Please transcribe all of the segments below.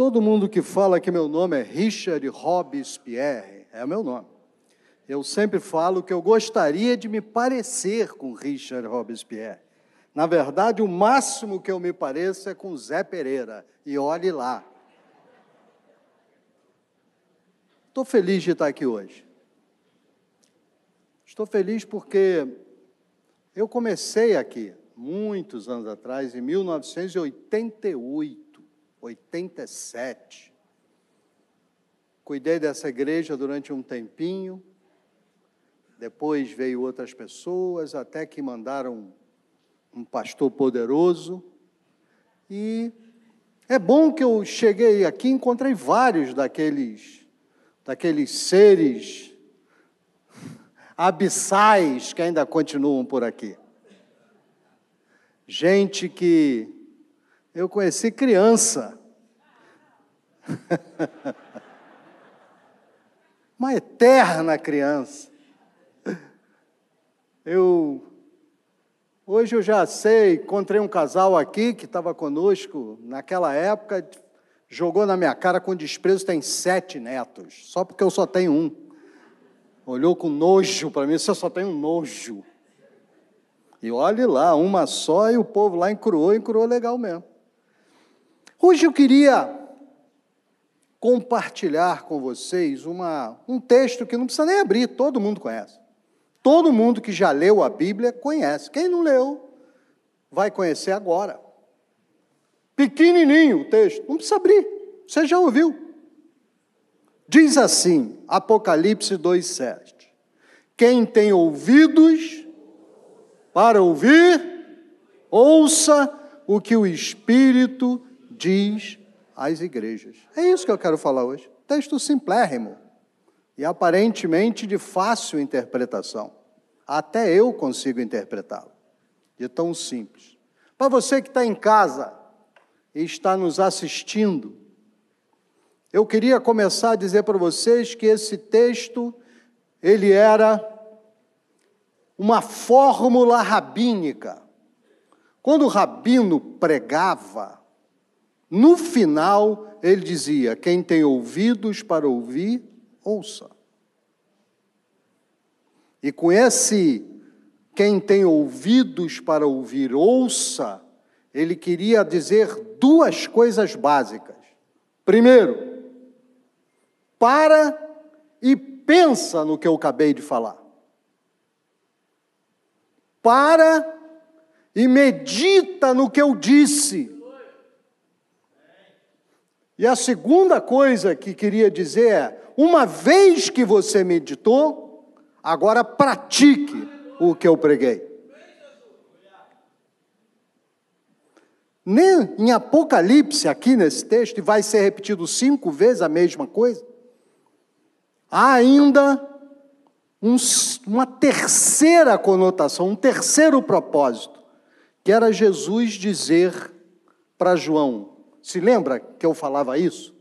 Todo mundo que fala que meu nome é Richard Robespierre, é meu nome. Eu sempre falo que eu gostaria de me parecer com Richard Robespierre. Na verdade, o máximo que eu me pareço é com Zé Pereira. E olhe lá. Estou feliz de estar aqui hoje. Estou feliz porque eu comecei aqui, muitos anos atrás, em 1988, 87. Cuidei dessa igreja durante um tempinho, depois veio outras pessoas, até que mandaram um pastor poderoso. E é bom que eu cheguei aqui e encontrei vários daqueles, daqueles seres abissais que ainda continuam por aqui. Gente que eu conheci criança. Uma eterna criança. Eu Hoje eu já sei, encontrei um casal aqui que estava conosco naquela época, jogou na minha cara com desprezo, tem sete netos, só porque eu só tenho um. Olhou com nojo para mim, você só tem um nojo. E olhe lá, uma só e o povo lá encruou, encruou legal mesmo. Hoje eu queria compartilhar com vocês uma, um texto que não precisa nem abrir, todo mundo conhece. Todo mundo que já leu a Bíblia conhece. Quem não leu, vai conhecer agora. Pequenininho o texto, não precisa abrir, você já ouviu. Diz assim, Apocalipse 2,7: Quem tem ouvidos para ouvir, ouça o que o Espírito diz às igrejas. É isso que eu quero falar hoje. Texto simplérrimo e aparentemente de fácil interpretação. Até eu consigo interpretá-lo, de tão simples. Para você que está em casa e está nos assistindo, eu queria começar a dizer para vocês que esse texto, ele era uma fórmula rabínica. Quando o rabino pregava, no final ele dizia: quem tem ouvidos para ouvir, ouça. E com esse, quem tem ouvidos para ouvir, ouça, ele queria dizer duas coisas básicas. Primeiro, para e pensa no que eu acabei de falar. Para e medita no que eu disse. E a segunda coisa que queria dizer é: uma vez que você meditou, agora pratique o que eu preguei. Nem em Apocalipse, aqui nesse texto, e vai ser repetido cinco vezes a mesma coisa, há ainda um, uma terceira conotação, um terceiro propósito, que era Jesus dizer para João: se lembra que eu falava isso?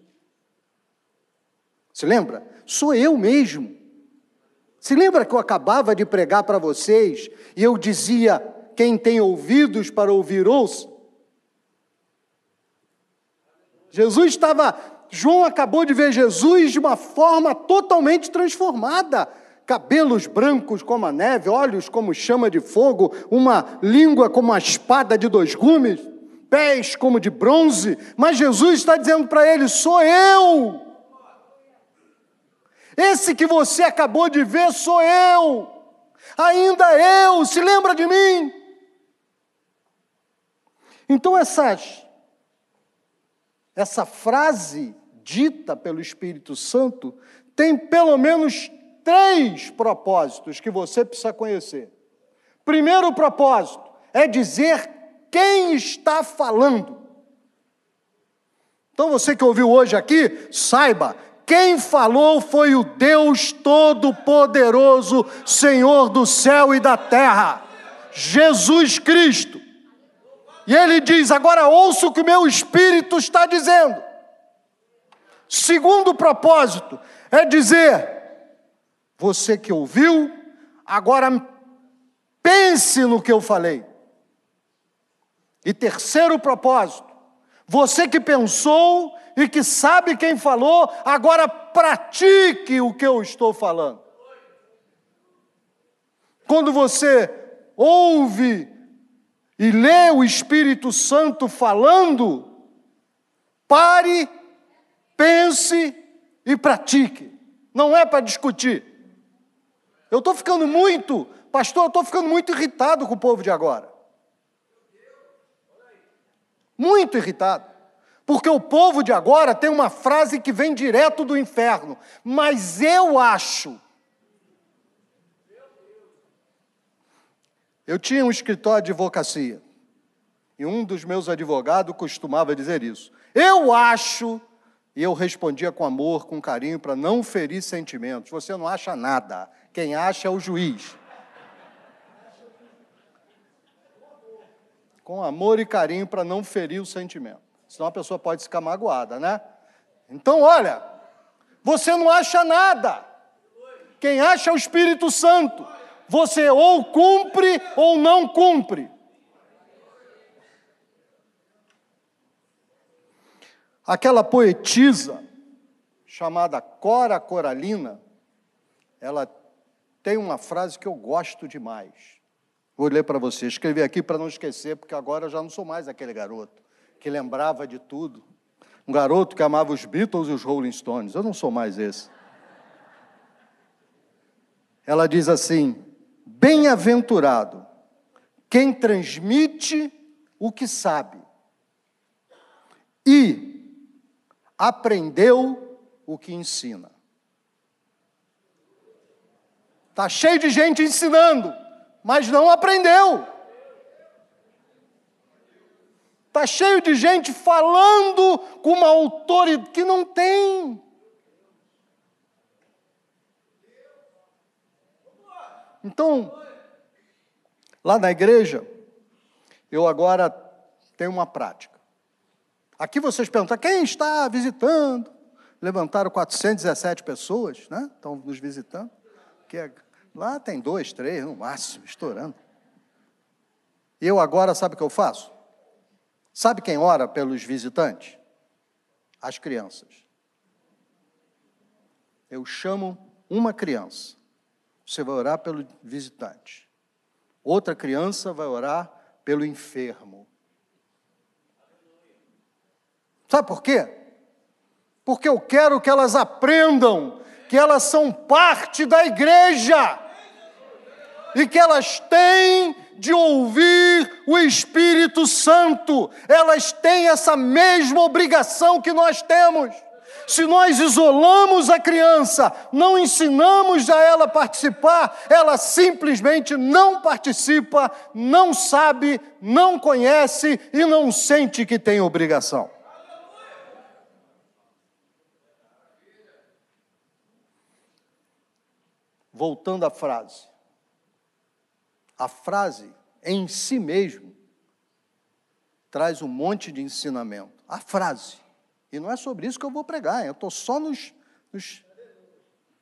Se lembra? Sou eu mesmo. Se lembra que eu acabava de pregar para vocês e eu dizia: quem tem ouvidos para ouvir, ouça? Jesus estava, João acabou de ver Jesus de uma forma totalmente transformada. Cabelos brancos como a neve, olhos como chama de fogo, uma língua como uma espada de dois gumes, pés como de bronze. Mas Jesus está dizendo para ele: sou eu. Esse que você acabou de ver sou eu. Ainda eu, se lembra de mim? Então essas essa frase dita pelo Espírito Santo tem pelo menos três propósitos que você precisa conhecer. Primeiro propósito é dizer quem está falando. Então você que ouviu hoje aqui, saiba, quem falou foi o Deus Todo-Poderoso, Senhor do céu e da terra, Jesus Cristo. E ele diz: agora ouça o que o meu espírito está dizendo. Segundo propósito é dizer: você que ouviu, agora pense no que eu falei. E terceiro propósito, você que pensou e que sabe quem falou, agora pratique o que eu estou falando. Quando você ouve e lê o Espírito Santo falando, pare, pense e pratique. Não é para discutir. Eu estou ficando muito, pastor, eu estou ficando muito irritado com o povo de agora. Muito irritado. Porque o povo de agora tem uma frase que vem direto do inferno. Mas eu acho. Eu tinha um escritório de advocacia. E um dos meus advogados costumava dizer isso. Eu acho, e eu respondia com amor, com carinho, para não ferir sentimentos. Você não acha nada. Quem acha é o juiz. Com amor e carinho para não ferir o sentimento. Senão a pessoa pode ficar magoada, né? Então, olha, você não acha nada. Quem acha é o Espírito Santo. Você ou cumpre ou não cumpre. Aquela poetisa chamada Cora Coralina, ela tem uma frase que eu gosto demais. Vou ler para você. Escrevi aqui para não esquecer, porque agora eu já não sou mais aquele garoto que lembrava de tudo. Um garoto que amava os Beatles e os Rolling Stones. Eu não sou mais esse. Ela diz assim: Bem-aventurado quem transmite o que sabe e aprendeu o que ensina. Está cheio de gente ensinando mas não aprendeu. Está cheio de gente falando com uma autoridade que não tem. Então, lá na igreja, eu agora tenho uma prática. Aqui vocês perguntam, quem está visitando? Levantaram 417 pessoas, né? Estão nos visitando. Que é Lá tem dois, três, no máximo, estourando. Eu agora, sabe o que eu faço? Sabe quem ora pelos visitantes? As crianças. Eu chamo uma criança. Você vai orar pelo visitante. Outra criança vai orar pelo enfermo. Sabe por quê? Porque eu quero que elas aprendam que elas são parte da igreja e que elas têm de ouvir o Espírito Santo, elas têm essa mesma obrigação que nós temos. Se nós isolamos a criança, não ensinamos a ela participar, ela simplesmente não participa, não sabe, não conhece e não sente que tem obrigação. Voltando à frase. A frase em si mesmo traz um monte de ensinamento. A frase. E não é sobre isso que eu vou pregar, eu estou só nos, nos,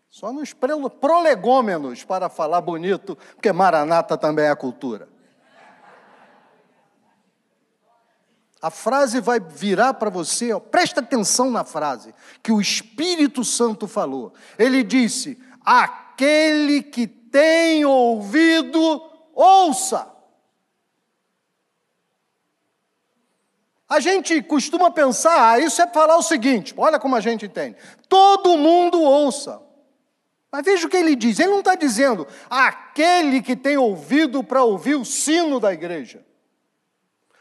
só nos prolegômenos para falar bonito, porque Maranata também é cultura. A frase vai virar para você, ó, presta atenção na frase que o Espírito Santo falou. Ele disse: aquele que tem ouvido, ouça. A gente costuma pensar, ah, isso é falar o seguinte, olha como a gente entende. Todo mundo ouça. Mas veja o que ele diz, ele não está dizendo aquele que tem ouvido para ouvir o sino da igreja,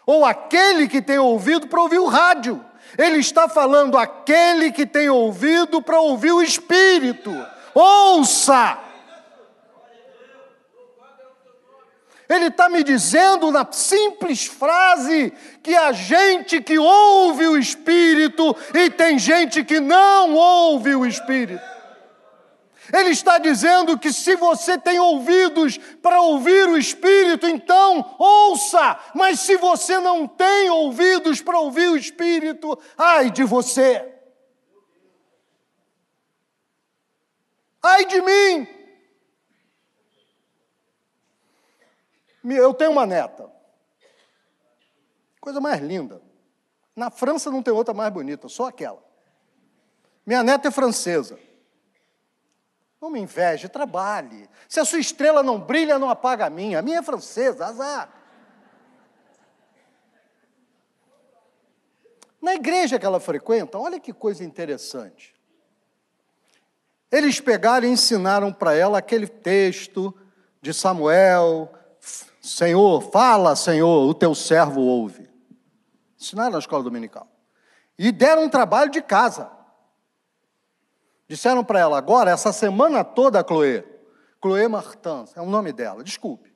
ou aquele que tem ouvido para ouvir o rádio. Ele está falando aquele que tem ouvido para ouvir o Espírito ouça. Ele está me dizendo na simples frase que a gente que ouve o Espírito e tem gente que não ouve o Espírito. Ele está dizendo que se você tem ouvidos para ouvir o Espírito, então ouça, mas se você não tem ouvidos para ouvir o Espírito, ai de você. Ai de mim! Eu tenho uma neta. Coisa mais linda. Na França não tem outra mais bonita, só aquela. Minha neta é francesa. Não me inveje, trabalhe. Se a sua estrela não brilha, não apaga a minha. A minha é francesa, azar. Na igreja que ela frequenta, olha que coisa interessante. Eles pegaram e ensinaram para ela aquele texto de Samuel: Senhor, fala, Senhor, o teu servo ouve. Ensinaram na escola dominical. E deram um trabalho de casa. Disseram para ela: agora, essa semana toda, Chloe, Chloe Martins, é o nome dela, desculpe.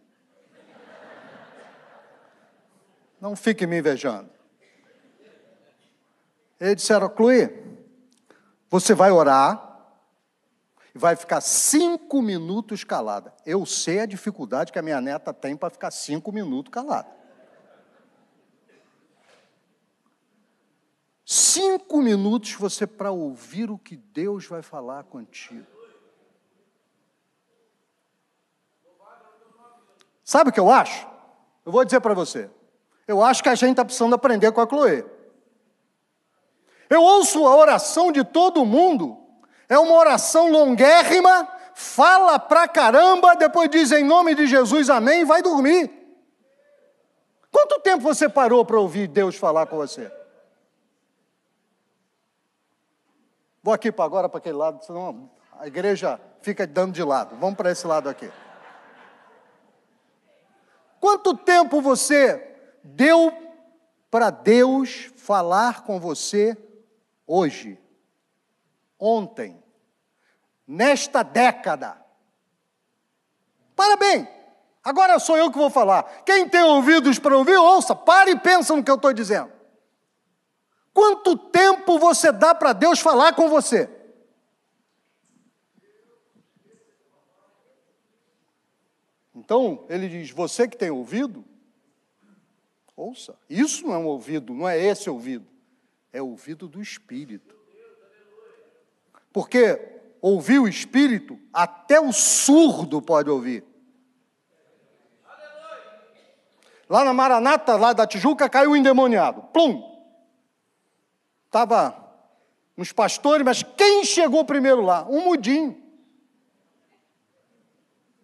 Não fique me invejando. Eles disseram, Chloe, você vai orar e vai ficar cinco minutos calada. Eu sei a dificuldade que a minha neta tem para ficar cinco minutos calada. Cinco minutos você para ouvir o que Deus vai falar contigo. Sabe o que eu acho? Eu vou dizer para você. Eu acho que a gente está precisando aprender com a Chloe. Eu ouço a oração de todo mundo, é uma oração longuérrima, fala pra caramba, depois diz em nome de Jesus amém e vai dormir. Quanto tempo você parou para ouvir Deus falar com você? Vou aqui para agora, para aquele lado, senão a igreja fica dando de lado. Vamos para esse lado aqui. Quanto tempo você deu para Deus falar com você hoje, ontem, nesta década. Parabéns! Agora sou eu que vou falar. Quem tem ouvidos para ouvir, ouça, pare e pensa no que eu estou dizendo. Quanto tempo você dá para Deus falar com você? Então, ele diz: você que tem ouvido, ouça. Isso não é um ouvido, não é esse ouvido é ouvido do Espírito. Porque ouvir o Espírito, até o surdo pode ouvir. Lá na Maranata, lá da Tijuca, caiu um endemoniado. Plum! Estava uns pastores, mas quem chegou primeiro lá? Um mudinho.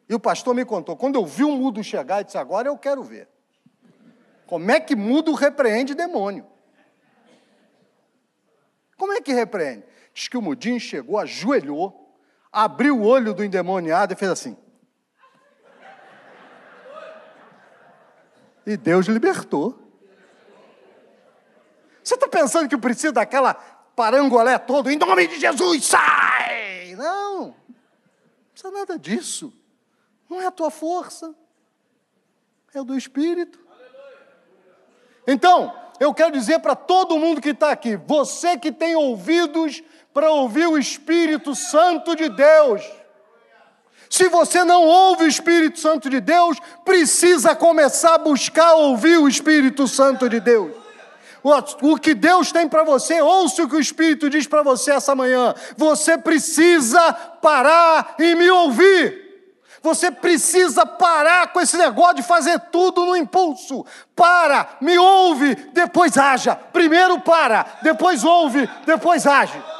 E o pastor me contou, quando eu vi um mudo chegar, ele disse, agora eu quero ver. Como é que mudo repreende demônio? Como é que repreende? Diz que o mudinho chegou, ajoelhou, abriu o olho do endemoniado e fez assim. E Deus libertou. Você está pensando que precisa daquela parangolé todo, em nome de Jesus, sai! Não, não precisa nada disso. Não é a tua força, é do Espírito. Então, eu quero dizer para todo mundo que está aqui, você que tem ouvidos para ouvir o Espírito Santo de Deus, se você não ouve o Espírito Santo de Deus, precisa começar a buscar ouvir o Espírito Santo de Deus. O que Deus tem para você, ouça o que o Espírito diz para você essa manhã. Você precisa parar e me ouvir. Você precisa parar com esse negócio de fazer tudo no impulso. Para, me ouve, depois haja. Primeiro para, depois ouve, depois age.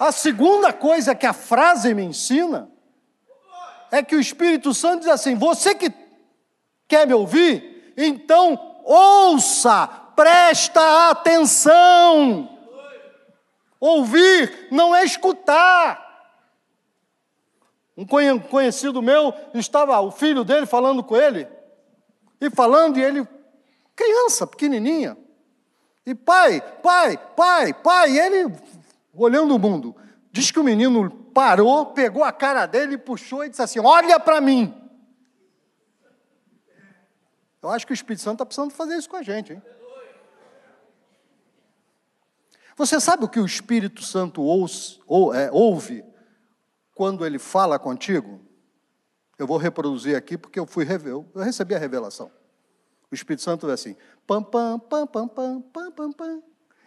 A segunda coisa que a frase me ensina é que o Espírito Santo diz assim: você que quer me ouvir, então ouça presta atenção. Ouvir não é escutar. Um conhecido meu estava, o filho dele falando com ele, e falando, e ele, criança, pequenininha, e pai, pai, pai, pai, e ele olhando o mundo. Diz que o menino parou, pegou a cara dele, puxou e disse assim: Olha para mim. Eu acho que o Espírito Santo está precisando fazer isso com a gente, hein? Você sabe o que o Espírito Santo ouve, ou, é, ouve quando ele fala contigo? Eu vou reproduzir aqui porque eu fui eu recebi a revelação. O Espírito Santo é assim: pam pam pam pam pam pam pam pam.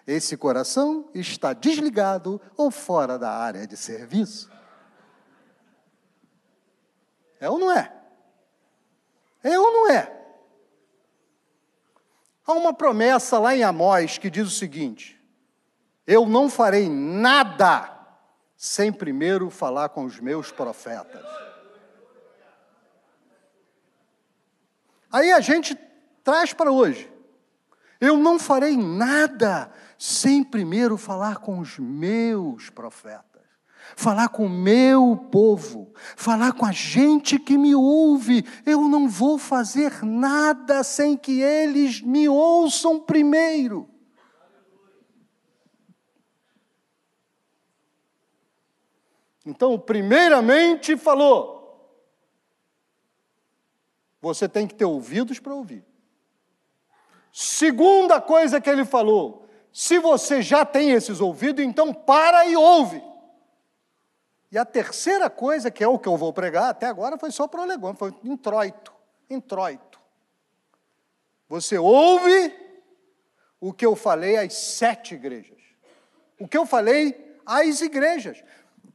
Esse coração está desligado ou fora da área de serviço. É ou não é? É ou não é? Há uma promessa lá em Amós que diz o seguinte: Eu não farei nada sem primeiro falar com os meus profetas. Aí a gente traz para hoje. Eu não farei nada sem primeiro falar com os meus profetas falar com o meu povo, falar com a gente que me ouve. Eu não vou fazer nada sem que eles me ouçam primeiro. Então, primeiramente falou, você tem que ter ouvidos para ouvir. Segunda coisa que ele falou, se você já tem esses ouvidos, então para e ouve. E a terceira coisa, que é o que eu vou pregar, até agora foi só prolegômetro, foi introito, introito. Você ouve o que eu falei às sete igrejas. O que eu falei às igrejas.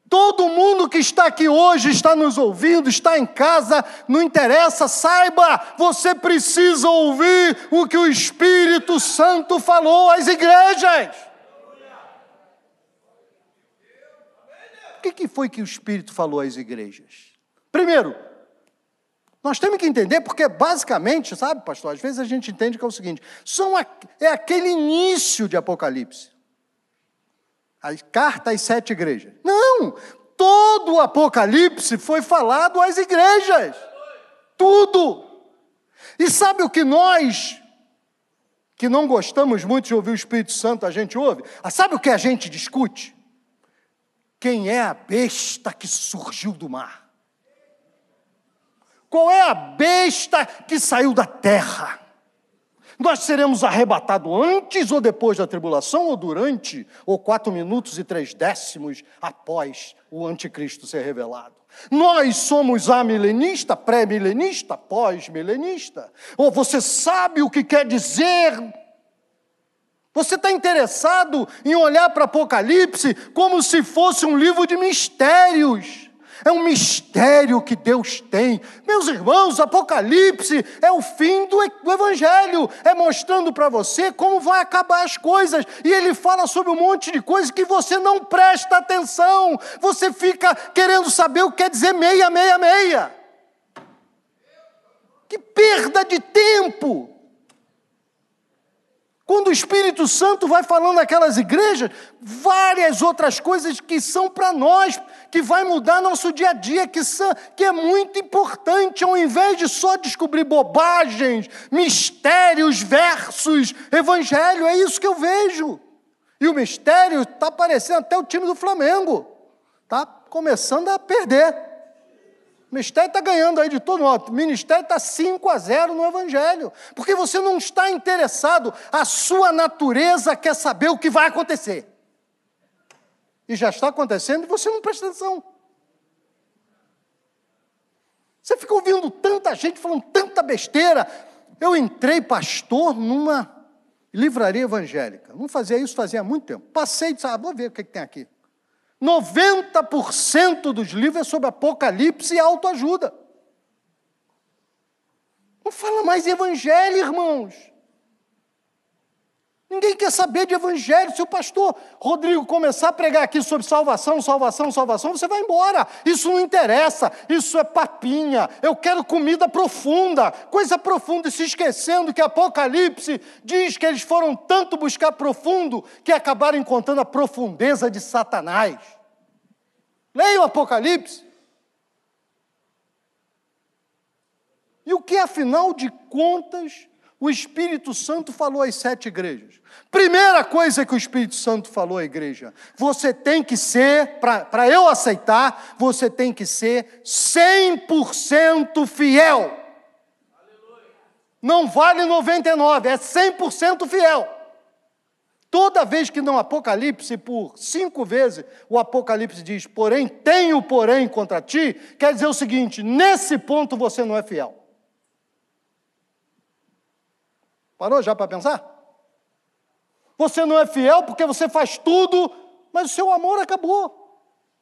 Todo mundo que está aqui hoje, está nos ouvindo, está em casa, não interessa, saiba, você precisa ouvir o que o Espírito Santo falou às igrejas. O que, foi que o Espírito falou às igrejas? Primeiro, nós temos que entender, porque basicamente, sabe, pastor, às vezes a gente entende que é o seguinte: são é aquele início de Apocalipse. A carta às sete igrejas. Não! Todo o Apocalipse foi falado às igrejas. Tudo. E sabe o que nós, que não gostamos muito de ouvir o Espírito Santo, a gente ouve? Ah, sabe o que a gente discute? Quem é a besta que surgiu do mar? Qual é a besta que saiu da terra? Nós seremos arrebatados antes ou depois da tribulação, ou durante, ou quatro minutos e três décimos após o anticristo ser revelado. Nós somos amilenista, pré-milenista, pós-milenista. Ou você sabe o que quer dizer você está interessado em olhar para Apocalipse como se fosse um livro de mistérios. É um mistério que Deus tem. Meus irmãos, Apocalipse é o fim do, Evangelho, é mostrando para você como vai acabar as coisas. E ele fala sobre um monte de coisas que você não presta atenção. Você fica querendo saber o que quer dizer meia, meia, meia. Que perda de tempo! Quando o Espírito Santo vai falando naquelas igrejas, várias outras coisas que são para nós, que vai mudar nosso dia a dia, que, são, que é muito importante, ao invés de só descobrir bobagens, mistérios versus evangelho, é isso que eu vejo. E o mistério está parecendo até o time do Flamengo, está começando a perder. O ministério está ganhando aí de todo mundo. O ministério está 5 a 0 no Evangelho. Porque você não está interessado, a sua natureza quer saber o que vai acontecer. E já está acontecendo e você não presta atenção. Você fica ouvindo tanta gente falando tanta besteira. Eu entrei pastor numa livraria evangélica. Não fazia isso fazia muito tempo. Passei e disse, ah, vou ver o que, que tem aqui. 90% dos livros é sobre Apocalipse e autoajuda. Não fala mais evangelho, irmãos. Ninguém quer saber de evangelho. Se o pastor Rodrigo começar a pregar aqui sobre salvação, salvação, salvação, você vai embora. Isso não interessa. Isso é papinha. Eu quero comida profunda, coisa profunda, e se esquecendo que Apocalipse diz que eles foram tanto buscar profundo que acabaram encontrando a profundeza de Satanás. Leia o Apocalipse. E o que, afinal de contas, o Espírito Santo falou às sete igrejas? Primeira coisa que o Espírito Santo falou à igreja: você tem que ser, para eu aceitar, você tem que ser 100% fiel. Não vale 99, é 100% fiel. Toda vez que no Apocalipse, por cinco vezes, o Apocalipse diz, porém, tenho porém contra ti, quer dizer o seguinte: nesse ponto você não é fiel. Parou já para pensar? Você não é fiel porque você faz tudo, mas o seu amor acabou.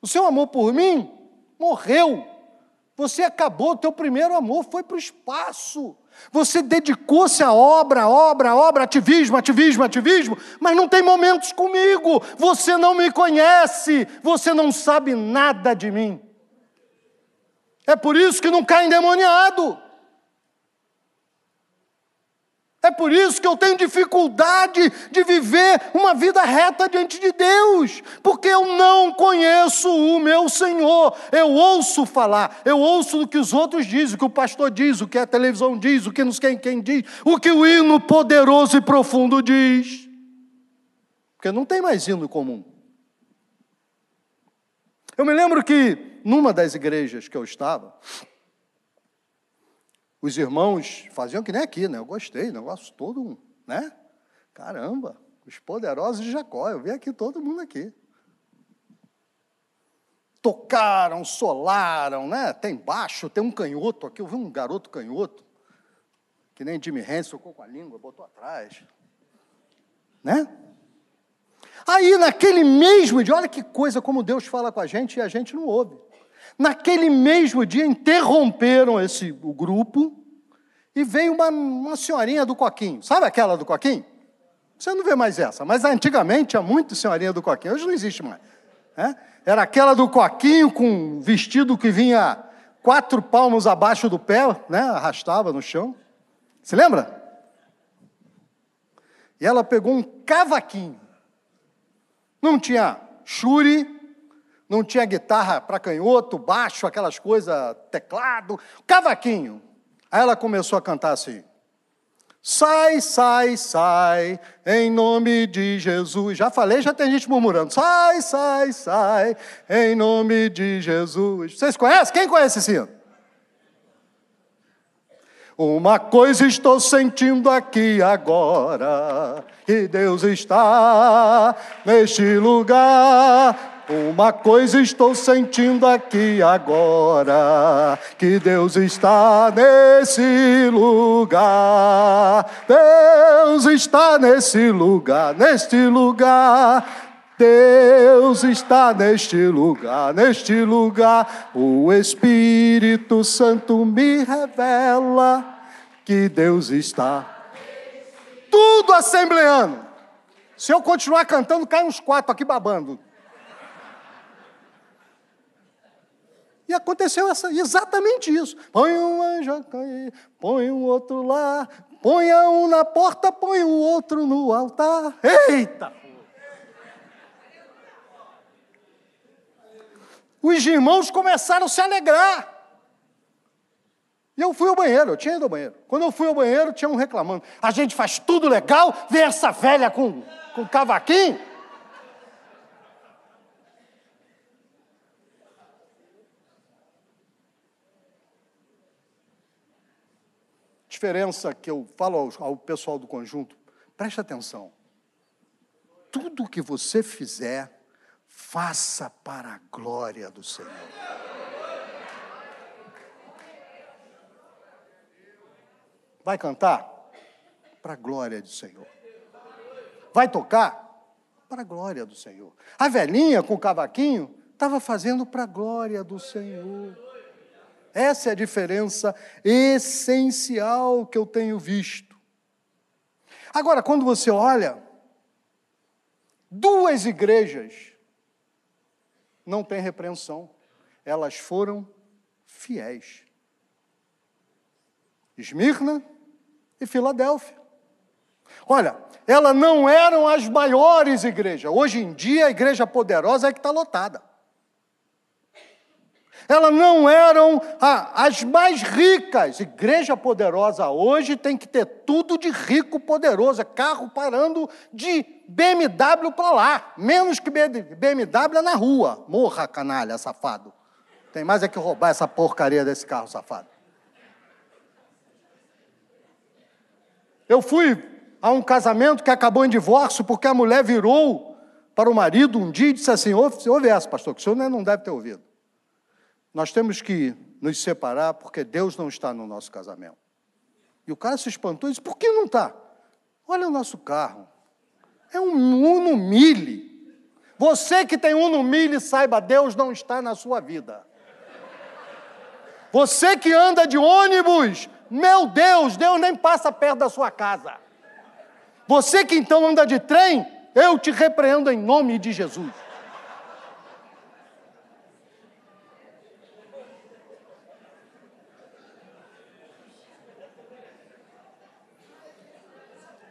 O seu amor por mim morreu. Você acabou, o teu primeiro amor foi para o espaço. Você dedicou-se à obra, obra, obra, ativismo, ativismo, ativismo, mas não tem momentos comigo. Você não me conhece, você não sabe nada de mim. É por isso que não cai endemoniado. É por isso que eu tenho dificuldade de viver uma vida reta diante de Deus, porque eu não conheço o meu Senhor. Eu ouço falar, eu ouço o que os outros dizem, o que o pastor diz, o que a televisão diz, o que nos quem, quem diz, o que o hino poderoso e profundo diz. Porque não tem mais hino comum. Eu me lembro que numa das igrejas que eu estava, os irmãos faziam que nem aqui, né? Eu gostei, negócio todo, né? Caramba, os poderosos de Jacó, eu vi aqui todo mundo aqui. Tocaram, solaram, né? Tem baixo, tem um canhoto aqui, eu vi um garoto canhoto, que nem Jimmy Hendrix, tocou com a língua, botou atrás. Né? Aí, naquele mesmo dia, olha que coisa como Deus fala com a gente e a gente não ouve. Naquele mesmo dia, interromperam esse, o grupo e veio uma, uma senhorinha do coquinho. Sabe aquela do coquinho? Você não vê mais essa, mas antigamente tinha muito senhorinha do coquinho, hoje não existe mais. Né? Era aquela do coquinho com vestido que vinha quatro palmos abaixo do pé, né? arrastava no chão. Se lembra? E ela pegou um cavaquinho. Não tinha churi, não tinha guitarra para canhoto, baixo, aquelas coisas, teclado, cavaquinho. Aí ela começou a cantar assim: Sai, sai, sai, em nome de Jesus. Já falei, já tem gente murmurando. Sai, sai, sai, em nome de Jesus. Vocês conhecem? Quem conhece esse hino? Uma coisa estou sentindo aqui agora, que Deus está neste lugar. Uma coisa estou sentindo aqui agora, que Deus está nesse lugar. Deus está nesse lugar, neste lugar. Deus está neste lugar, neste lugar. O Espírito Santo me revela que Deus está. Tudo assembleando. Se eu continuar cantando, cai uns quatro aqui babando. E aconteceu essa, exatamente isso. Põe um anjo aqui, põe um outro lá, põe um na porta, põe o outro no altar. Eita! Os irmãos começaram a se alegrar. E eu fui ao banheiro, eu tinha ido ao banheiro. Quando eu fui ao banheiro, tinha um reclamando. A gente faz tudo legal, vem essa velha com, com cavaquinho. Diferença que eu falo ao, ao pessoal do conjunto, preste atenção. Tudo que você fizer, faça para a glória do Senhor. Vai cantar? Para a glória do Senhor. Vai tocar? Para a glória do Senhor. A velhinha com o cavaquinho estava fazendo para a glória do Senhor. Essa é a diferença essencial que eu tenho visto. Agora, quando você olha, duas igrejas não têm repreensão, elas foram fiéis. Esmirna e Filadélfia. Olha, elas não eram as maiores igrejas. Hoje em dia, a igreja poderosa é que está lotada elas não eram as mais ricas. Igreja poderosa hoje tem que ter tudo de rico poderoso, é carro parando de BMW para lá, menos que BMW é na rua. Morra, canalha, safado. Tem mais é que roubar essa porcaria desse carro safado. Eu fui a um casamento que acabou em divórcio porque a mulher virou para o marido um dia e disse assim: ouve, ouve essa, pastor, que o senhor não deve ter ouvido. Nós temos que nos separar porque Deus não está no nosso casamento. E o cara se espantou e disse: Por que não está? Olha o nosso carro. É um Uno Mille. Você que tem Uno Mille, saiba, Deus não está na sua vida. Você que anda de ônibus, meu Deus, Deus nem passa perto da sua casa. Você que então anda de trem, eu te repreendo em nome de Jesus.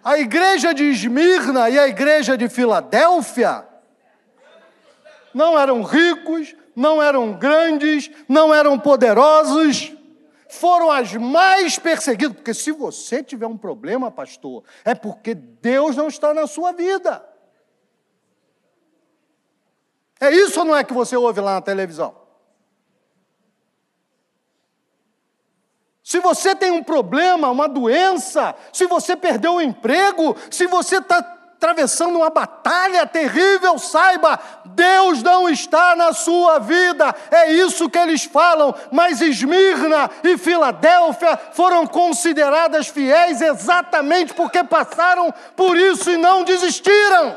A igreja de Esmirna e a igreja de Filadélfia não eram ricos, não eram grandes, não eram poderosos, foram as mais perseguidas. Porque se você tiver um problema, pastor, é porque Deus não está na sua vida. É isso ou não é que você ouve lá na televisão? Se você tem um problema, uma doença, se você perdeu o emprego, se você está atravessando uma batalha terrível, saiba, Deus não está na sua vida. É isso que eles falam. Mas Esmirna e Filadélfia foram consideradas fiéis exatamente porque passaram por isso e não desistiram.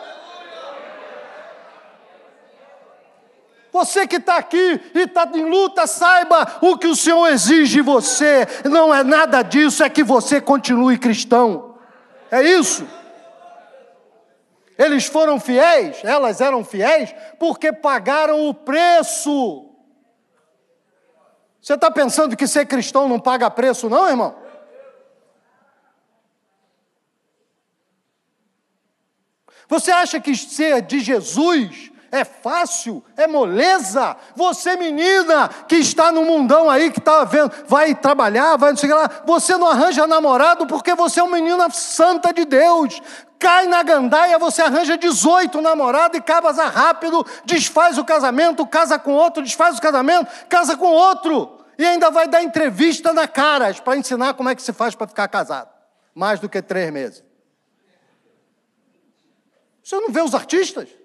Você que está aqui e está em luta, saiba o que o Senhor exige de você. Não é nada disso, é que você continue cristão. É isso. Eles foram fiéis, elas eram fiéis, porque pagaram o preço. Você está pensando que ser cristão não paga preço, não, irmão? Você acha que ser de Jesus é fácil, é moleza. Você, menina, que está no mundão aí, que está vendo, vai trabalhar, vai não sei lá, você não arranja namorado porque você é uma menina santa de Deus. Cai na gandaia, você arranja 18 namorados e casa rápido, desfaz o casamento, casa com outro, desfaz o casamento, casa com outro. E ainda vai dar entrevista na Caras para ensinar como é que se faz para ficar casado. Mais do que três meses. Você não vê os artistas?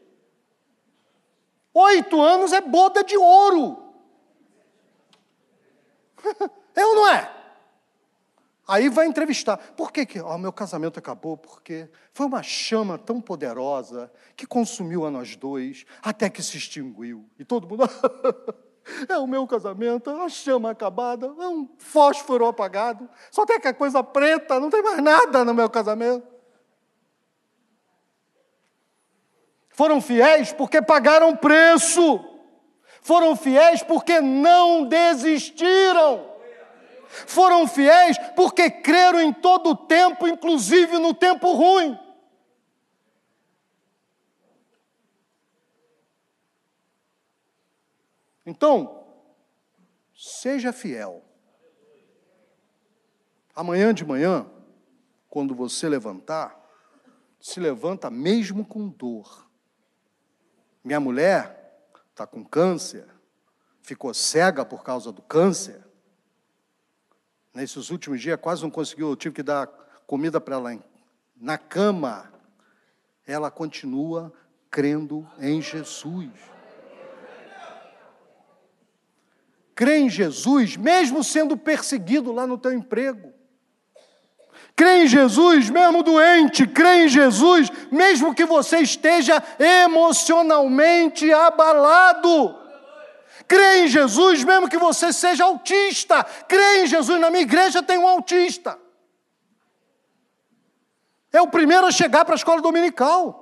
Oito anos é boda de ouro. é ou não é? Aí vai entrevistar. Por que, que oh, meu casamento acabou? Porque foi uma chama tão poderosa que consumiu a nós dois até que se extinguiu. E todo mundo. é o meu casamento, a chama acabada, é um fósforo apagado. Só tem aquela coisa preta, não tem mais nada no meu casamento. Foram fiéis porque pagaram preço. Foram fiéis porque não desistiram. Foram fiéis porque creram em todo o tempo, inclusive no tempo ruim. Então, seja fiel. Amanhã de manhã, quando você levantar, se levanta mesmo com dor. Minha mulher está com câncer, ficou cega por causa do câncer. Nesses últimos dias quase não conseguiu, eu tive que dar comida para ela na cama. Ela continua crendo em Jesus. Crê em Jesus, mesmo sendo perseguido lá no teu emprego. Crê em Jesus, mesmo doente, crê em Jesus, mesmo que você esteja emocionalmente abalado. Crê em Jesus, mesmo que você seja autista. Crê em Jesus. Na minha igreja tem um autista. É o primeiro a chegar para a escola dominical.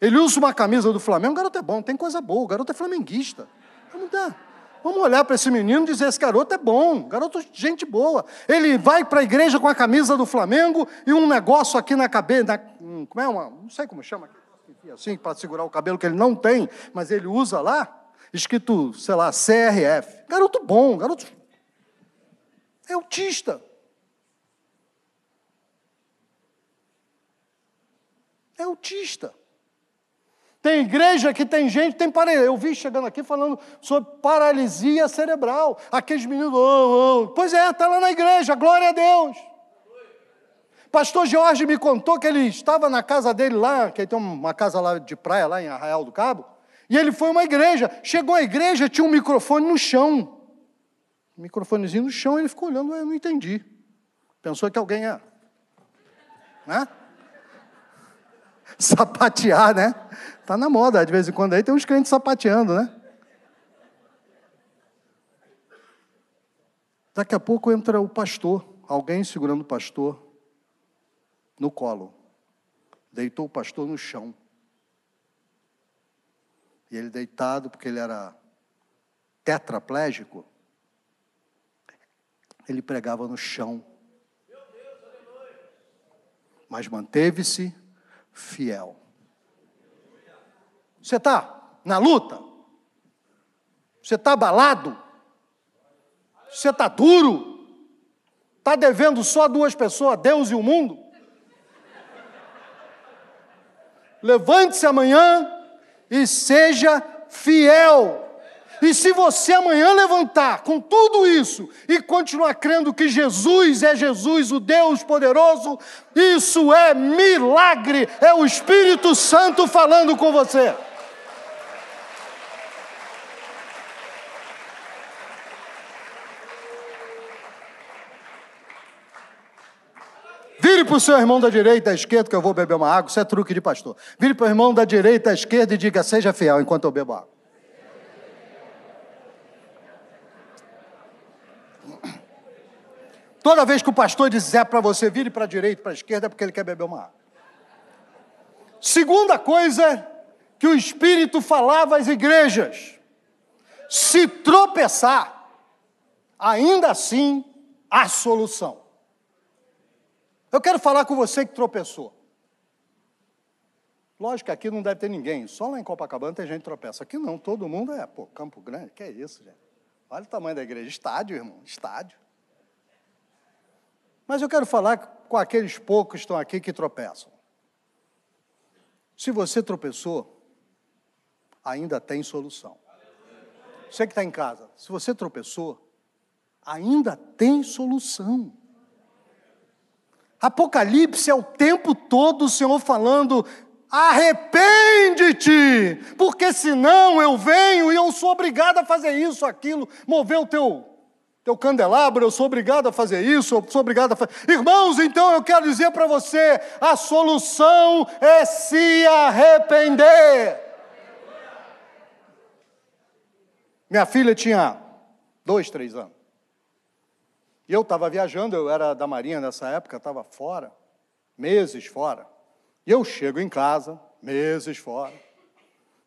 Ele usa uma camisa do Flamengo, o garoto é bom, tem coisa boa, o garoto é flamenguista. Vamos dar. Vamos olhar para esse menino e dizer: esse garoto é bom, garoto gente boa. Ele vai para a igreja com a camisa do Flamengo e um negócio aqui na cabeça, na, como é uma, não sei como chama assim, para segurar o cabelo que ele não tem, mas ele usa lá, escrito, sei lá, CRF. Garoto bom, garoto. É autista. É autista. Tem igreja que tem gente, tem paralisia. Eu vi chegando aqui falando sobre paralisia cerebral. Aqueles meninos, oh, oh. pois é, está lá na igreja, glória a Deus. Pastor Jorge me contou que ele estava na casa dele lá, que ele tem uma casa lá de praia, lá em Arraial do Cabo, e ele foi uma igreja. Chegou à igreja, tinha um microfone no chão. Um microfonezinho no chão, ele ficou olhando, eu não entendi. Pensou que alguém ia. Né? Sapatear, né? Está na moda, de vez em quando aí tem uns crentes sapateando, né? Daqui a pouco entra o pastor, alguém segurando o pastor no colo. Deitou o pastor no chão. E ele deitado, porque ele era tetraplégico, ele pregava no chão. Mas manteve-se fiel. Você está na luta? Você está abalado? Você está duro? Está devendo só duas pessoas, Deus e o mundo? Levante-se amanhã e seja fiel. E se você amanhã levantar com tudo isso e continuar crendo que Jesus é Jesus, o Deus poderoso, isso é milagre, é o Espírito Santo falando com você. Vire para o seu irmão da direita, à esquerda, que eu vou beber uma água. Isso é truque de pastor. Vire para o irmão da direita, à esquerda e diga: Seja fiel enquanto eu bebo água. Toda vez que o pastor disser para você vire para a direita, para a esquerda, é porque ele quer beber uma água. Segunda coisa que o Espírito falava às igrejas: se tropeçar, ainda assim há solução. Eu quero falar com você que tropeçou. Lógico que aqui não deve ter ninguém, só lá em Copacabana tem gente que tropeça. Aqui não, todo mundo é, pô, Campo Grande, que é isso, gente? Olha o tamanho da igreja, estádio, irmão, estádio. Mas eu quero falar com aqueles poucos que estão aqui que tropeçam. Se você tropeçou, ainda tem solução. Você que está em casa, se você tropeçou, ainda tem solução. Apocalipse é o tempo todo o Senhor falando: arrepende-te, porque senão eu venho e eu sou obrigado a fazer isso, aquilo, mover o teu, teu candelabro, eu sou obrigado a fazer isso, eu sou obrigado a fazer. Irmãos, então eu quero dizer para você: a solução é se arrepender. Minha filha tinha dois, três anos. E eu estava viajando, eu era da Marinha nessa época, estava fora, meses fora. E eu chego em casa, meses fora.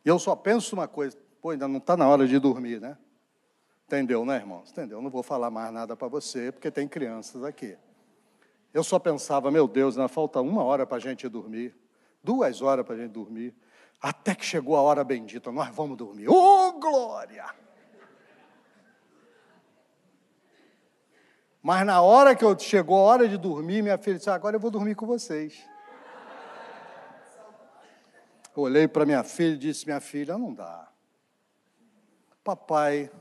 E eu só penso uma coisa, pô, ainda não está na hora de dormir, né? Entendeu, né, irmãos? Entendeu? Não vou falar mais nada para você, porque tem crianças aqui. Eu só pensava, meu Deus, ainda falta uma hora para a gente dormir, duas horas para a gente dormir, até que chegou a hora bendita, nós vamos dormir. Ô, oh, glória! Mas na hora que eu, chegou a hora de dormir, minha filha disse: Agora eu vou dormir com vocês. Olhei para minha filha e disse: Minha filha, não dá. Papai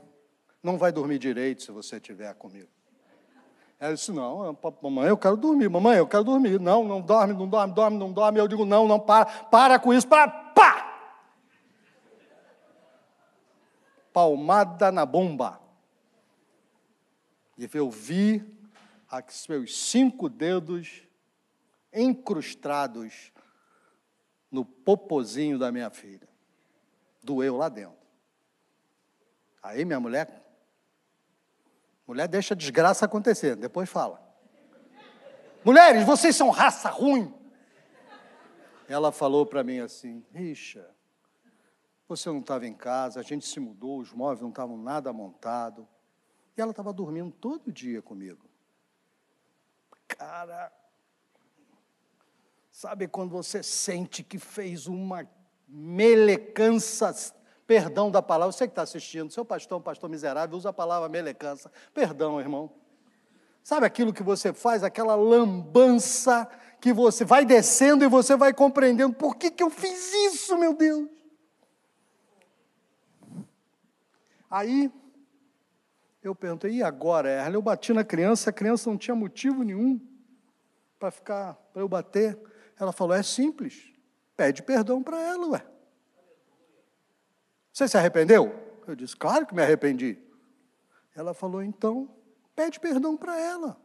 não vai dormir direito se você estiver comigo. Ela disse: Não, mamãe, eu quero dormir. Mamãe, eu quero dormir. Não, não dorme, não dorme, dorme, não dorme. Eu digo: Não, não, para, para com isso, para, pá! Palmada na bomba. E eu vi os meus cinco dedos encrustados no popozinho da minha filha. Doeu lá dentro. Aí minha mulher, mulher deixa a desgraça acontecer, depois fala. Mulheres, vocês são raça ruim. Ela falou para mim assim: Richa, você não estava em casa, a gente se mudou, os móveis não estavam nada montados. E ela estava dormindo todo dia comigo. Cara, sabe quando você sente que fez uma melecança, perdão da palavra, você que está assistindo, seu pastor é um pastor miserável, usa a palavra melecança, perdão, irmão. Sabe aquilo que você faz, aquela lambança que você vai descendo e você vai compreendendo, por que, que eu fiz isso, meu Deus? Aí, eu perguntei, e agora, Erle? Eu bati na criança, a criança não tinha motivo nenhum para ficar, para eu bater. Ela falou, é simples, pede perdão para ela, ué. Você se arrependeu? Eu disse, claro que me arrependi. Ela falou, então, pede perdão para ela.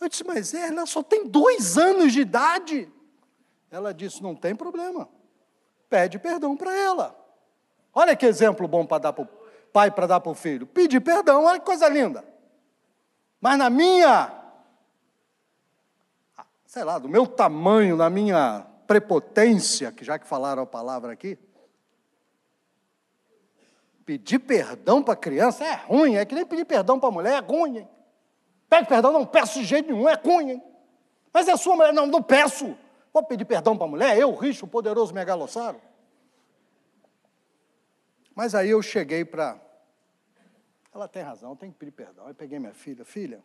Eu disse, mas ela só tem dois anos de idade. Ela disse, não tem problema, pede perdão para ela. Olha que exemplo bom para dar para o pai para dar para o filho. Pedir perdão, olha que coisa linda. Mas na minha, sei lá, do meu tamanho, na minha prepotência, que já que falaram a palavra aqui, pedir perdão para criança é ruim, é que nem pedir perdão para mulher, é ruim. Hein? Pede perdão, não peço de jeito nenhum, é ruim. Hein? Mas é sua mulher, não, não peço. Vou pedir perdão para a mulher, eu, Richo, o poderoso megalossaro. Mas aí eu cheguei para. Ela tem razão, tem que pedir perdão. Aí peguei minha filha, filha,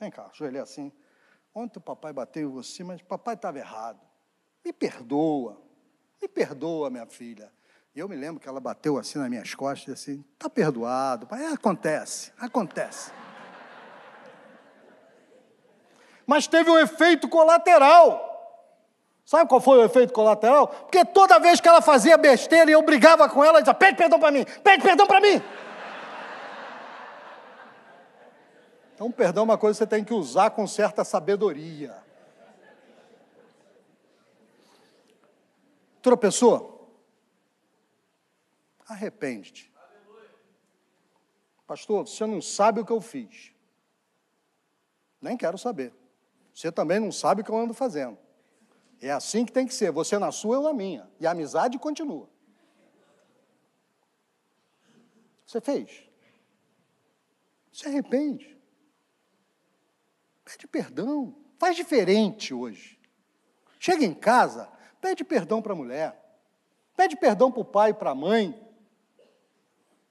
vem cá, ajoelhei assim. Ontem o papai bateu em você, mas papai estava errado. Me perdoa, me perdoa, minha filha. E eu me lembro que ela bateu assim nas minhas costas assim, está perdoado. Pai, é, acontece, acontece. Mas teve um efeito colateral. Sabe qual foi o efeito colateral? Porque toda vez que ela fazia besteira e eu brigava com ela, ela dizia: pede perdão para mim, pede perdão para mim. Então, perdão é uma coisa que você tem que usar com certa sabedoria. Pessoa, arrepende-te. Pastor, você não sabe o que eu fiz. Nem quero saber. Você também não sabe o que eu ando fazendo. É assim que tem que ser. Você na sua, eu na minha. E a amizade continua. Você fez. Se arrepende. Pede perdão. Faz diferente hoje. Chega em casa, pede perdão para a mulher. Pede perdão para o pai e para a mãe.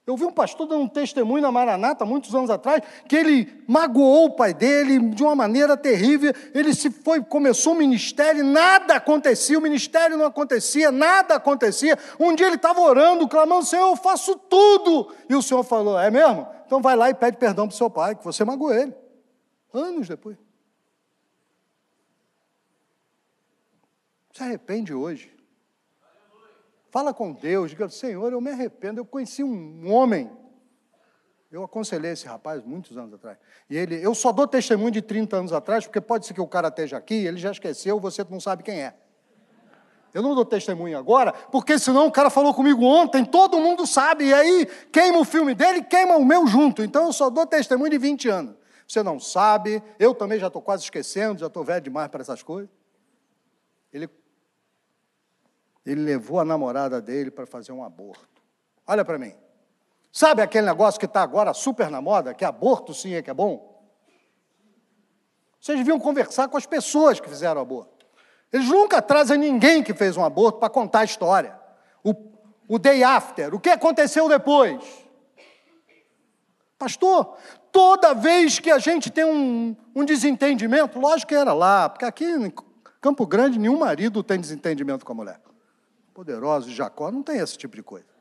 Eu vi um pastor dando um testemunho na Maranata, muitos anos atrás, que ele magoou o pai dele de uma maneira terrível. Ele se foi, começou o ministério, nada acontecia, o ministério não acontecia, nada acontecia. Um dia ele estava orando, clamando, Senhor, eu faço tudo. E o Senhor falou: É mesmo? Então vai lá e pede perdão para o seu pai, que você magoou ele anos depois. Se arrepende hoje. Fala com Deus, diga, Senhor, eu me arrependo. Eu conheci um homem, eu aconselhei esse rapaz muitos anos atrás. E ele, eu só dou testemunho de 30 anos atrás, porque pode ser que o cara esteja aqui, ele já esqueceu, você não sabe quem é. Eu não dou testemunho agora, porque senão o cara falou comigo ontem, todo mundo sabe, e aí queima o filme dele, queima o meu junto. Então eu só dou testemunho de 20 anos você não sabe, eu também já estou quase esquecendo, já estou velho demais para essas coisas. Ele, ele levou a namorada dele para fazer um aborto. Olha para mim. Sabe aquele negócio que está agora super na moda, que aborto sim é que é bom? Vocês deviam conversar com as pessoas que fizeram aborto. Eles nunca trazem ninguém que fez um aborto para contar a história. O, o day after, o que aconteceu depois. Pastor, toda vez que a gente tem um, um desentendimento, lógico que era lá, porque aqui em Campo Grande nenhum marido tem desentendimento com a mulher. Poderoso Jacó não tem esse tipo de coisa.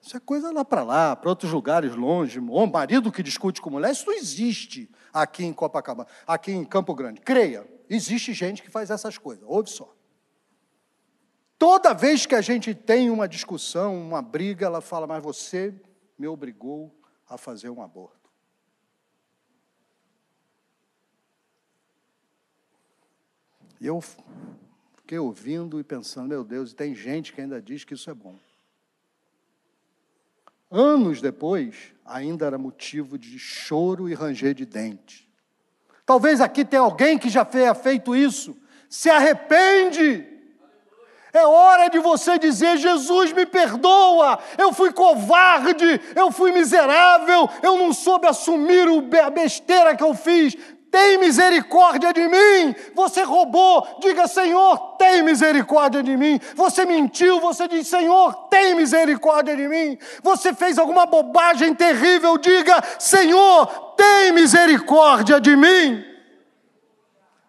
Isso é coisa lá para lá, para outros lugares longe. O marido que discute com mulher, isso não existe aqui em Copacabana, aqui em Campo Grande. Creia, existe gente que faz essas coisas. Ouve só. Toda vez que a gente tem uma discussão, uma briga, ela fala, mas você me obrigou a fazer um aborto. E eu fiquei ouvindo e pensando, meu Deus, e tem gente que ainda diz que isso é bom. Anos depois, ainda era motivo de choro e ranger de dente. Talvez aqui tenha alguém que já tenha feito isso. Se arrepende. É hora de você dizer: Jesus me perdoa, eu fui covarde, eu fui miserável, eu não soube assumir a besteira que eu fiz tem misericórdia de mim. Você roubou, diga Senhor, tem misericórdia de mim. Você mentiu, você diz Senhor, tem misericórdia de mim. Você fez alguma bobagem terrível, diga Senhor, tem misericórdia de mim.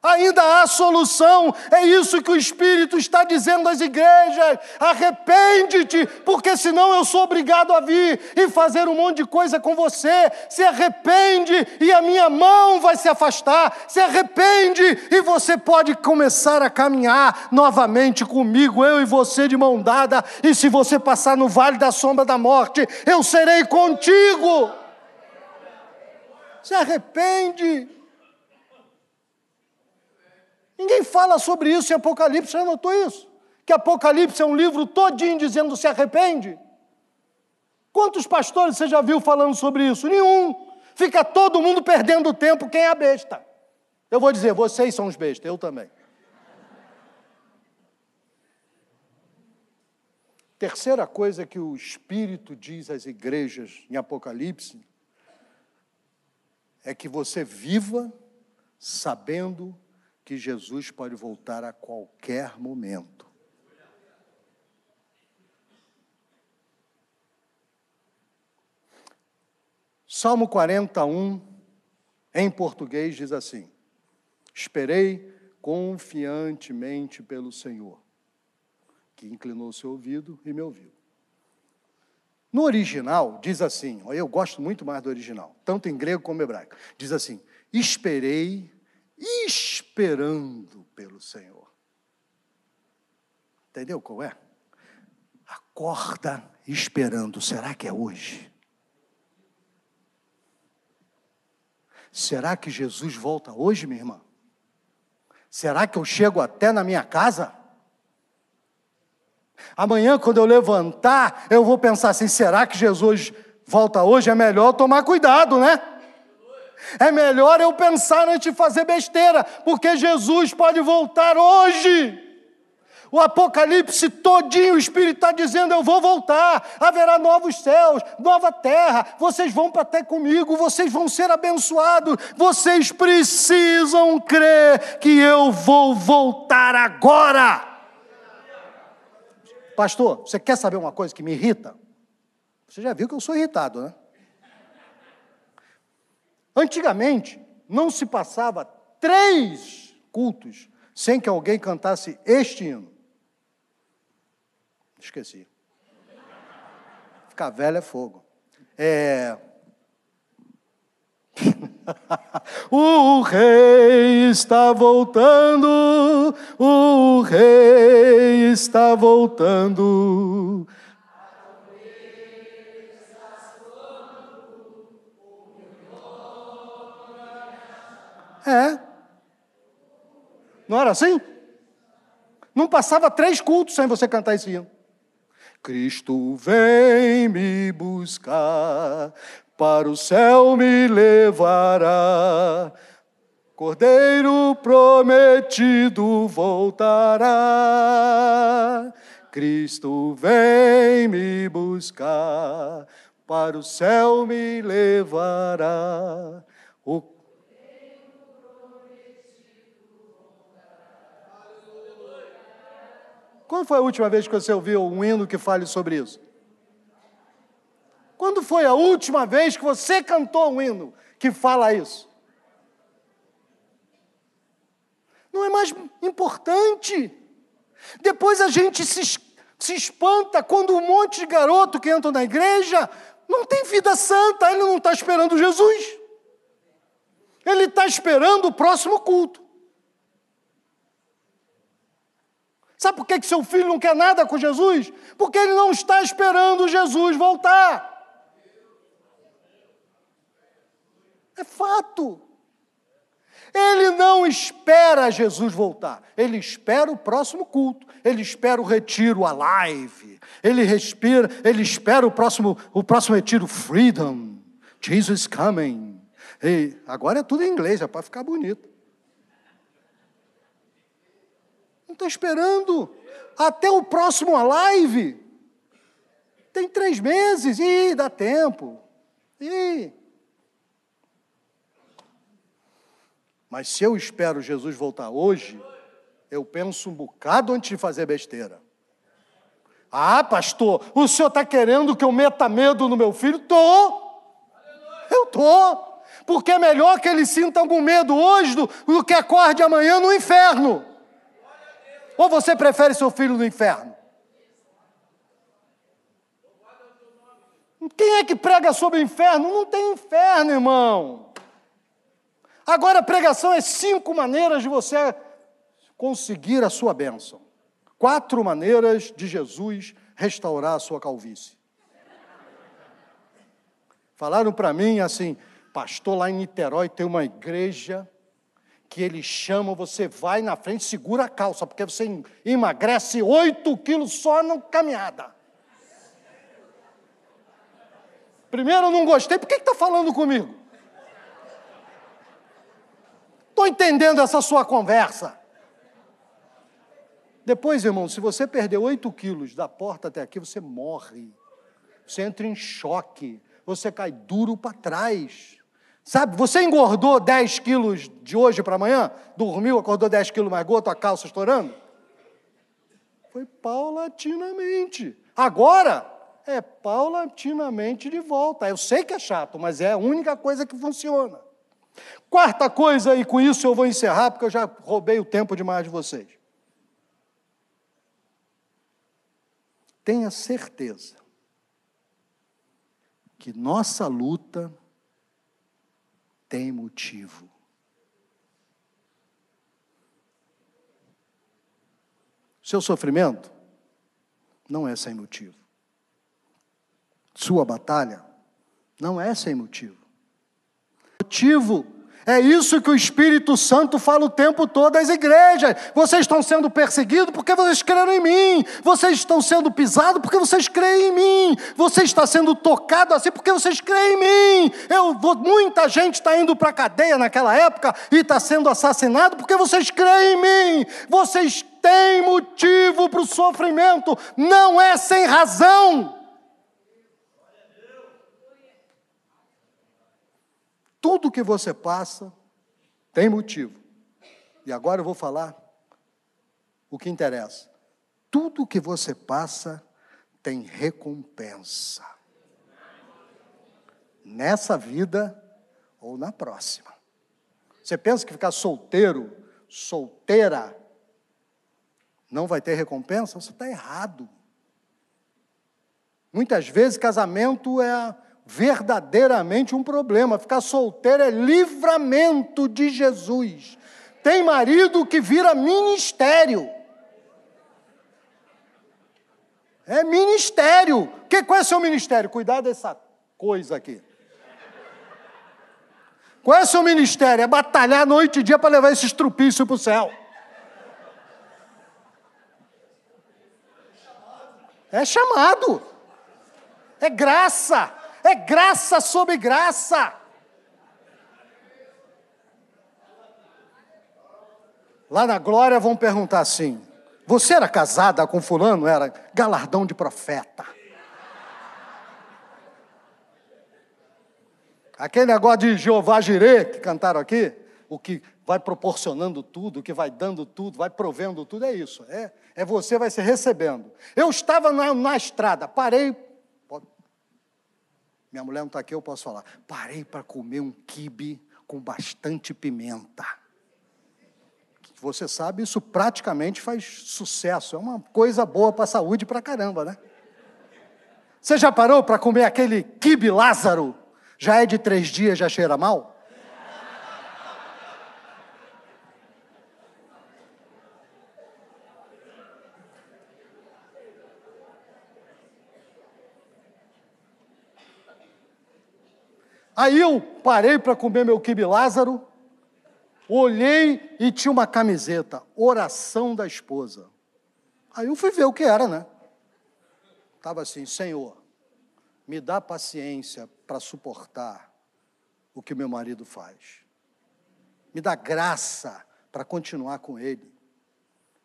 Ainda há solução, é isso que o Espírito está dizendo às igrejas. Arrepende-te, porque senão eu sou obrigado a vir e fazer um monte de coisa com você. Se arrepende e a minha mão vai se afastar. Se arrepende e você pode começar a caminhar novamente comigo, eu e você de mão dada. E se você passar no vale da sombra da morte, eu serei contigo. Se arrepende. Ninguém fala sobre isso em Apocalipse, você notou isso? Que Apocalipse é um livro todinho dizendo se arrepende. Quantos pastores você já viu falando sobre isso? Nenhum. Fica todo mundo perdendo tempo, quem é a besta? Eu vou dizer, vocês são os bestas, eu também. Terceira coisa que o Espírito diz às igrejas em Apocalipse é que você viva sabendo que Jesus pode voltar a qualquer momento. Salmo 41, em português, diz assim: Esperei confiantemente pelo Senhor que inclinou seu ouvido e me ouviu. No original, diz assim, eu gosto muito mais do original, tanto em grego como em hebraico. Diz assim: Esperei esperando pelo Senhor. Entendeu qual é? Acorda esperando, será que é hoje? Será que Jesus volta hoje, minha irmã? Será que eu chego até na minha casa? Amanhã, quando eu levantar, eu vou pensar assim: será que Jesus volta hoje? É melhor tomar cuidado, né? É melhor eu pensar antes de fazer besteira, porque Jesus pode voltar hoje. O Apocalipse todinho, o Espírito está dizendo: eu vou voltar, haverá novos céus, nova terra, vocês vão para até comigo, vocês vão ser abençoados, vocês precisam crer que eu vou voltar agora. Pastor, você quer saber uma coisa que me irrita? Você já viu que eu sou irritado, né? Antigamente, não se passava três cultos sem que alguém cantasse este hino. Esqueci. Ficar velho é fogo. É. o rei está voltando, o rei está voltando. É. Não era assim? Não passava três cultos sem você cantar esse hino. Cristo vem me buscar, para o céu me levará. Cordeiro prometido voltará. Cristo vem me buscar, para o céu me levará. Quando foi a última vez que você ouviu um hino que fale sobre isso? Quando foi a última vez que você cantou um hino que fala isso? Não é mais importante. Depois a gente se, se espanta quando um monte de garoto que entra na igreja não tem vida santa, ele não está esperando Jesus. Ele está esperando o próximo culto. Sabe por que, que seu filho não quer nada com Jesus? Porque ele não está esperando Jesus voltar. É fato. Ele não espera Jesus voltar, ele espera o próximo culto, ele espera o retiro, a live, ele respira, ele espera o próximo, o próximo retiro, freedom, Jesus coming. E agora é tudo em inglês, é para ficar bonito. Não está esperando. Até o próximo live. Tem três meses. Ih, dá tempo. Ih. Mas se eu espero Jesus voltar hoje, eu penso um bocado antes de fazer besteira. Ah, pastor, o senhor está querendo que eu meta medo no meu filho? Tô. Eu tô. Porque é melhor que ele sinta algum medo hoje do, do que acorde amanhã no inferno. Ou você prefere seu filho no inferno? Quem é que prega sobre o inferno? Não tem inferno, irmão. Agora a pregação é cinco maneiras de você conseguir a sua bênção. Quatro maneiras de Jesus restaurar a sua calvície. Falaram para mim assim, pastor, lá em Niterói tem uma igreja que ele chama, você vai na frente, segura a calça, porque você emagrece 8 quilos só na caminhada. Primeiro eu não gostei, por que está falando comigo? Estou entendendo essa sua conversa. Depois, irmão, se você perder 8 quilos da porta até aqui, você morre. Você entra em choque. Você cai duro para trás. Sabe, você engordou 10 quilos de hoje para amanhã? Dormiu, acordou 10 quilos mais gordo, a calça estourando? Foi paulatinamente. Agora, é paulatinamente de volta. Eu sei que é chato, mas é a única coisa que funciona. Quarta coisa, e com isso eu vou encerrar, porque eu já roubei o tempo demais de vocês. Tenha certeza que nossa luta tem motivo. Seu sofrimento não é sem motivo. Sua batalha não é sem motivo. Motivo é isso que o Espírito Santo fala o tempo todo às igrejas. Vocês estão sendo perseguidos porque vocês creram em mim. Vocês estão sendo pisados porque vocês creem em mim. Você está sendo tocado assim porque vocês creem em mim. Eu, muita gente está indo para a cadeia naquela época e está sendo assassinado porque vocês creem em mim. Vocês têm motivo para o sofrimento. Não é sem razão. Tudo que você passa tem motivo. E agora eu vou falar o que interessa. Tudo que você passa tem recompensa. Nessa vida ou na próxima. Você pensa que ficar solteiro, solteira, não vai ter recompensa? Você está errado. Muitas vezes casamento é verdadeiramente um problema. Ficar solteiro é livramento de Jesus. Tem marido que vira ministério. É ministério. Que, qual é o seu ministério? Cuidar dessa coisa aqui. Qual é o seu ministério? É batalhar noite e dia para levar esse estrupício para o céu. É chamado. É graça. É graça sobre graça. Lá na glória vão perguntar assim: Você era casada com fulano? Era galardão de profeta. Aquele negócio de Jeová Jirê, que cantaram aqui, o que vai proporcionando tudo, o que vai dando tudo, vai provendo tudo, é isso. É, é você vai se recebendo. Eu estava na, na estrada, parei minha mulher não está aqui, eu posso falar. Parei para comer um quibe com bastante pimenta. Você sabe, isso praticamente faz sucesso. É uma coisa boa para a saúde para caramba, né? Você já parou para comer aquele quibe Lázaro? Já é de três dias, já cheira mal? Aí eu parei para comer meu quibe Lázaro, olhei e tinha uma camiseta, oração da esposa. Aí eu fui ver o que era, né? Estava assim, Senhor, me dá paciência para suportar o que meu marido faz. Me dá graça para continuar com ele.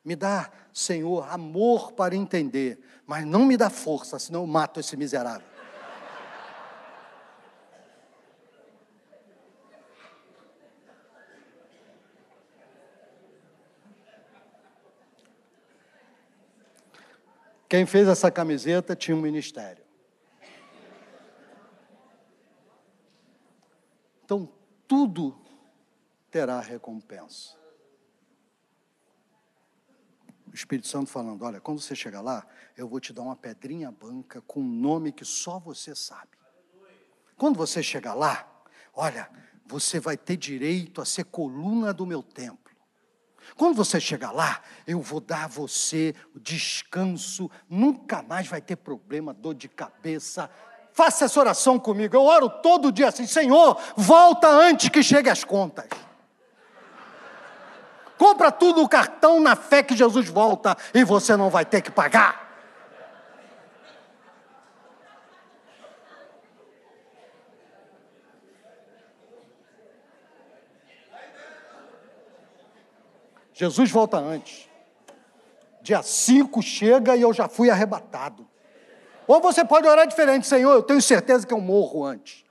Me dá, Senhor, amor para entender, mas não me dá força, senão eu mato esse miserável. Quem fez essa camiseta tinha um ministério. Então, tudo terá recompensa. O Espírito Santo falando: olha, quando você chegar lá, eu vou te dar uma pedrinha branca com um nome que só você sabe. Quando você chegar lá, olha, você vai ter direito a ser coluna do meu templo. Quando você chegar lá, eu vou dar a você descanso, nunca mais vai ter problema, dor de cabeça. Faça essa oração comigo. Eu oro todo dia assim: Senhor, volta antes que chegue as contas. Compra tudo o cartão na fé que Jesus volta e você não vai ter que pagar. Jesus volta antes. Dia 5 chega e eu já fui arrebatado. Ou você pode orar diferente, Senhor, eu tenho certeza que eu morro antes.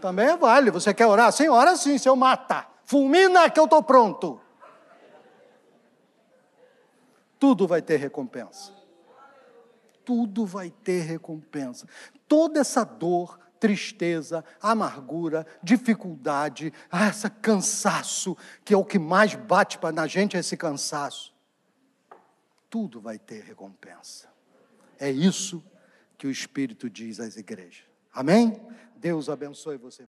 Também vale. Você quer orar assim? Ora sim, Senhor, mata. Fulmina que eu estou pronto. Tudo vai ter recompensa. Tudo vai ter recompensa. Toda essa dor, tristeza, amargura, dificuldade, ah, esse cansaço, que é o que mais bate na gente, é esse cansaço. Tudo vai ter recompensa. É isso que o Espírito diz às igrejas. Amém? Deus abençoe você.